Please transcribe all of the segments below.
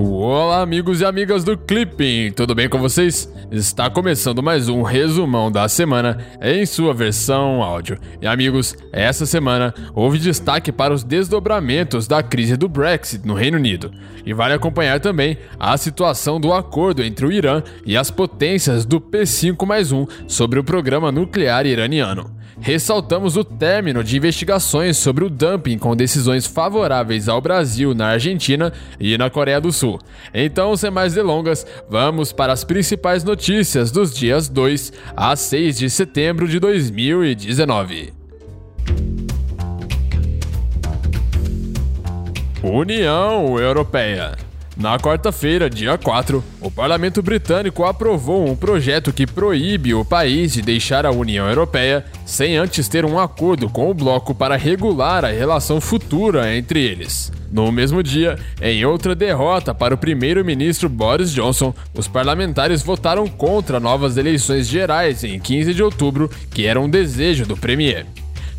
Olá, amigos e amigas do Clipping, tudo bem com vocês? Está começando mais um resumão da semana em sua versão áudio. E amigos, essa semana houve destaque para os desdobramentos da crise do Brexit no Reino Unido. E vale acompanhar também a situação do acordo entre o Irã e as potências do P5 mais 1 sobre o programa nuclear iraniano ressaltamos o término de investigações sobre o dumping com decisões favoráveis ao Brasil na Argentina e na Coreia do Sul. Então, sem mais delongas, vamos para as principais notícias dos dias 2 a 6 de setembro de 2019. União Europeia na quarta-feira, dia 4, o parlamento britânico aprovou um projeto que proíbe o país de deixar a União Europeia sem antes ter um acordo com o bloco para regular a relação futura entre eles. No mesmo dia, em outra derrota para o primeiro-ministro Boris Johnson, os parlamentares votaram contra novas eleições gerais em 15 de outubro, que era um desejo do premier.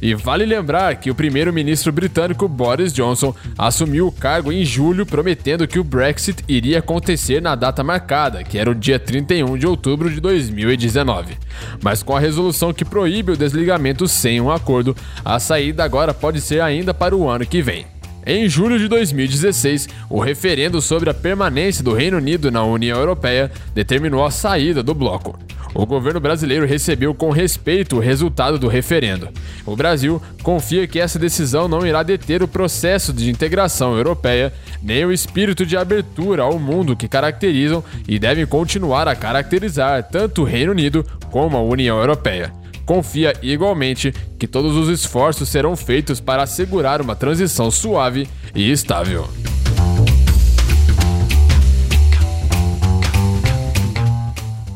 E vale lembrar que o primeiro-ministro britânico Boris Johnson assumiu o cargo em julho, prometendo que o Brexit iria acontecer na data marcada, que era o dia 31 de outubro de 2019. Mas com a resolução que proíbe o desligamento sem um acordo, a saída agora pode ser ainda para o ano que vem. Em julho de 2016, o referendo sobre a permanência do Reino Unido na União Europeia determinou a saída do bloco o governo brasileiro recebeu com respeito o resultado do referendo. O Brasil confia que essa decisão não irá deter o processo de integração europeia, nem o espírito de abertura ao mundo que caracterizam e devem continuar a caracterizar tanto o Reino Unido como a União Europeia. Confia igualmente que todos os esforços serão feitos para assegurar uma transição suave e estável.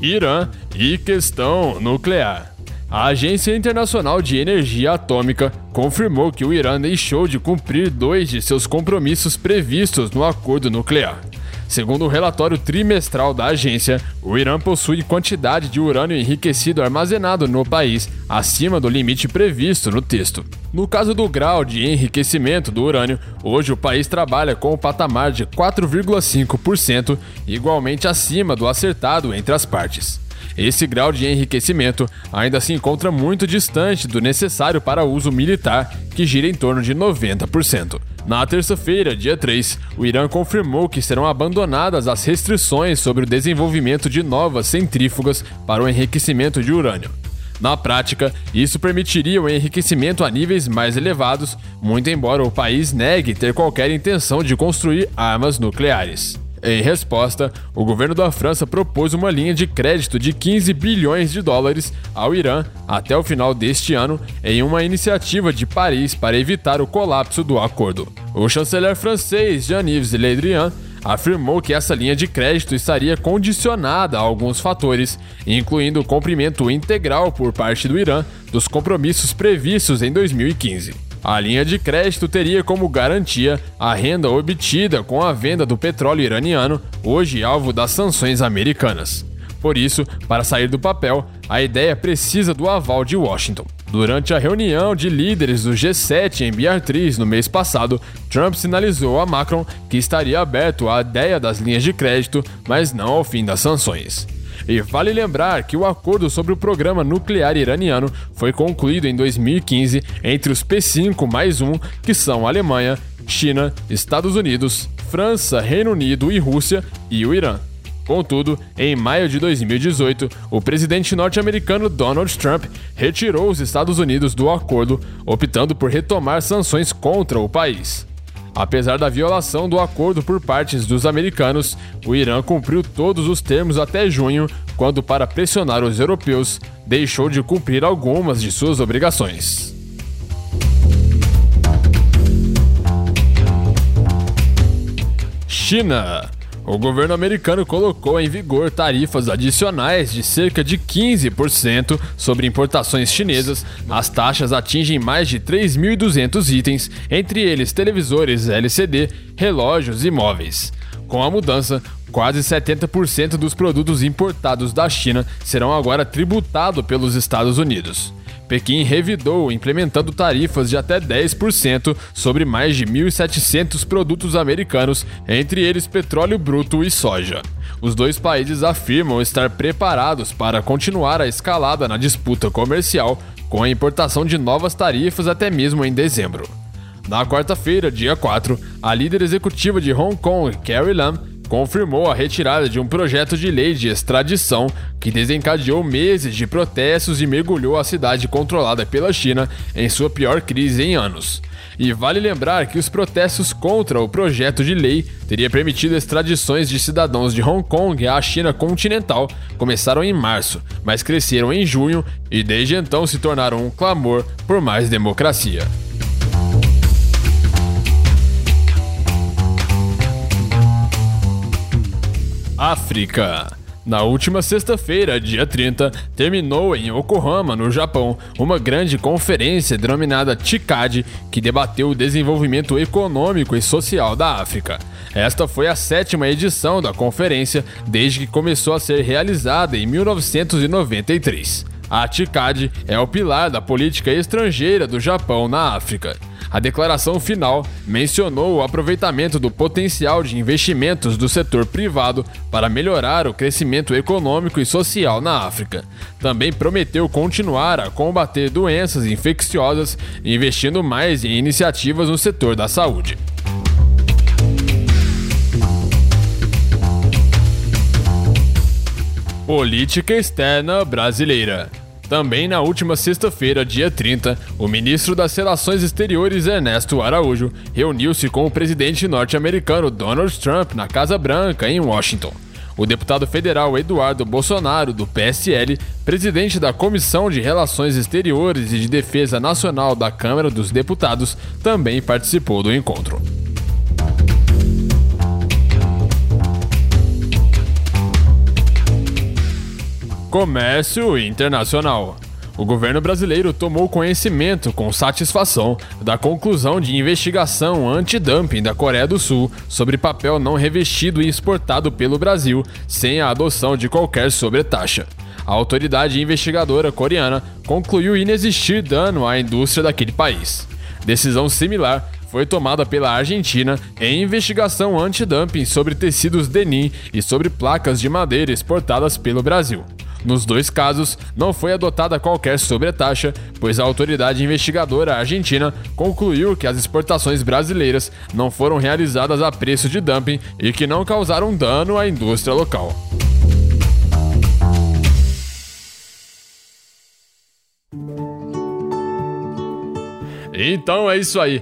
Irã e questão nuclear. A Agência Internacional de Energia Atômica confirmou que o Irã deixou de cumprir dois de seus compromissos previstos no acordo nuclear. Segundo o relatório trimestral da agência, o Irã possui quantidade de urânio enriquecido armazenado no país acima do limite previsto no texto. No caso do grau de enriquecimento do urânio, hoje o país trabalha com o patamar de 4,5%, igualmente acima do acertado entre as partes. Esse grau de enriquecimento ainda se encontra muito distante do necessário para uso militar, que gira em torno de 90%. Na terça-feira, dia 3, o Irã confirmou que serão abandonadas as restrições sobre o desenvolvimento de novas centrífugas para o enriquecimento de urânio. Na prática, isso permitiria o enriquecimento a níveis mais elevados, muito embora o país negue ter qualquer intenção de construir armas nucleares. Em resposta, o governo da França propôs uma linha de crédito de 15 bilhões de dólares ao Irã até o final deste ano, em uma iniciativa de Paris para evitar o colapso do acordo. O chanceler francês Jean-Yves Le Drian afirmou que essa linha de crédito estaria condicionada a alguns fatores, incluindo o cumprimento integral por parte do Irã dos compromissos previstos em 2015. A linha de crédito teria como garantia a renda obtida com a venda do petróleo iraniano, hoje alvo das sanções americanas. Por isso, para sair do papel, a ideia precisa do aval de Washington. Durante a reunião de líderes do G7 em Beatriz no mês passado, Trump sinalizou a Macron que estaria aberto à ideia das linhas de crédito, mas não ao fim das sanções. E vale lembrar que o acordo sobre o programa nuclear iraniano foi concluído em 2015 entre os P5 mais um, que são Alemanha, China, Estados Unidos, França, Reino Unido e Rússia, e o Irã. Contudo, em maio de 2018, o presidente norte-americano Donald Trump retirou os Estados Unidos do acordo, optando por retomar sanções contra o país. Apesar da violação do acordo por partes dos americanos, o Irã cumpriu todos os termos até junho, quando, para pressionar os europeus, deixou de cumprir algumas de suas obrigações. China o governo americano colocou em vigor tarifas adicionais de cerca de 15% sobre importações chinesas. As taxas atingem mais de 3.200 itens, entre eles televisores LCD, relógios e móveis. Com a mudança, quase 70% dos produtos importados da China serão agora tributados pelos Estados Unidos. Pequim revidou, implementando tarifas de até 10% sobre mais de 1.700 produtos americanos, entre eles petróleo bruto e soja. Os dois países afirmam estar preparados para continuar a escalada na disputa comercial com a importação de novas tarifas até mesmo em dezembro. Na quarta-feira, dia 4, a líder executiva de Hong Kong, Carrie Lam, confirmou a retirada de um projeto de lei de extradição que desencadeou meses de protestos e mergulhou a cidade controlada pela China em sua pior crise em anos. E vale lembrar que os protestos contra o projeto de lei teria permitido extradições de cidadãos de Hong Kong à China continental começaram em março, mas cresceram em junho e desde então se tornaram um clamor por mais democracia. África. Na última sexta-feira, dia 30, terminou em Yokohama, no Japão, uma grande conferência denominada TICAD, que debateu o desenvolvimento econômico e social da África. Esta foi a sétima edição da conferência desde que começou a ser realizada em 1993. A TICAD é o pilar da política estrangeira do Japão na África. A declaração final mencionou o aproveitamento do potencial de investimentos do setor privado para melhorar o crescimento econômico e social na África. Também prometeu continuar a combater doenças infecciosas, investindo mais em iniciativas no setor da saúde. Política externa brasileira. Também na última sexta-feira, dia 30, o ministro das Relações Exteriores Ernesto Araújo reuniu-se com o presidente norte-americano Donald Trump na Casa Branca, em Washington. O deputado federal Eduardo Bolsonaro, do PSL, presidente da Comissão de Relações Exteriores e de Defesa Nacional da Câmara dos Deputados, também participou do encontro. Comércio Internacional. O governo brasileiro tomou conhecimento com satisfação da conclusão de investigação anti-dumping da Coreia do Sul sobre papel não revestido e exportado pelo Brasil sem a adoção de qualquer sobretaxa. A autoridade investigadora coreana concluiu inexistir dano à indústria daquele país. Decisão similar foi tomada pela Argentina em investigação anti-dumping sobre tecidos denim e sobre placas de madeira exportadas pelo Brasil. Nos dois casos, não foi adotada qualquer sobretaxa, pois a autoridade investigadora argentina concluiu que as exportações brasileiras não foram realizadas a preço de dumping e que não causaram dano à indústria local. Então é isso aí.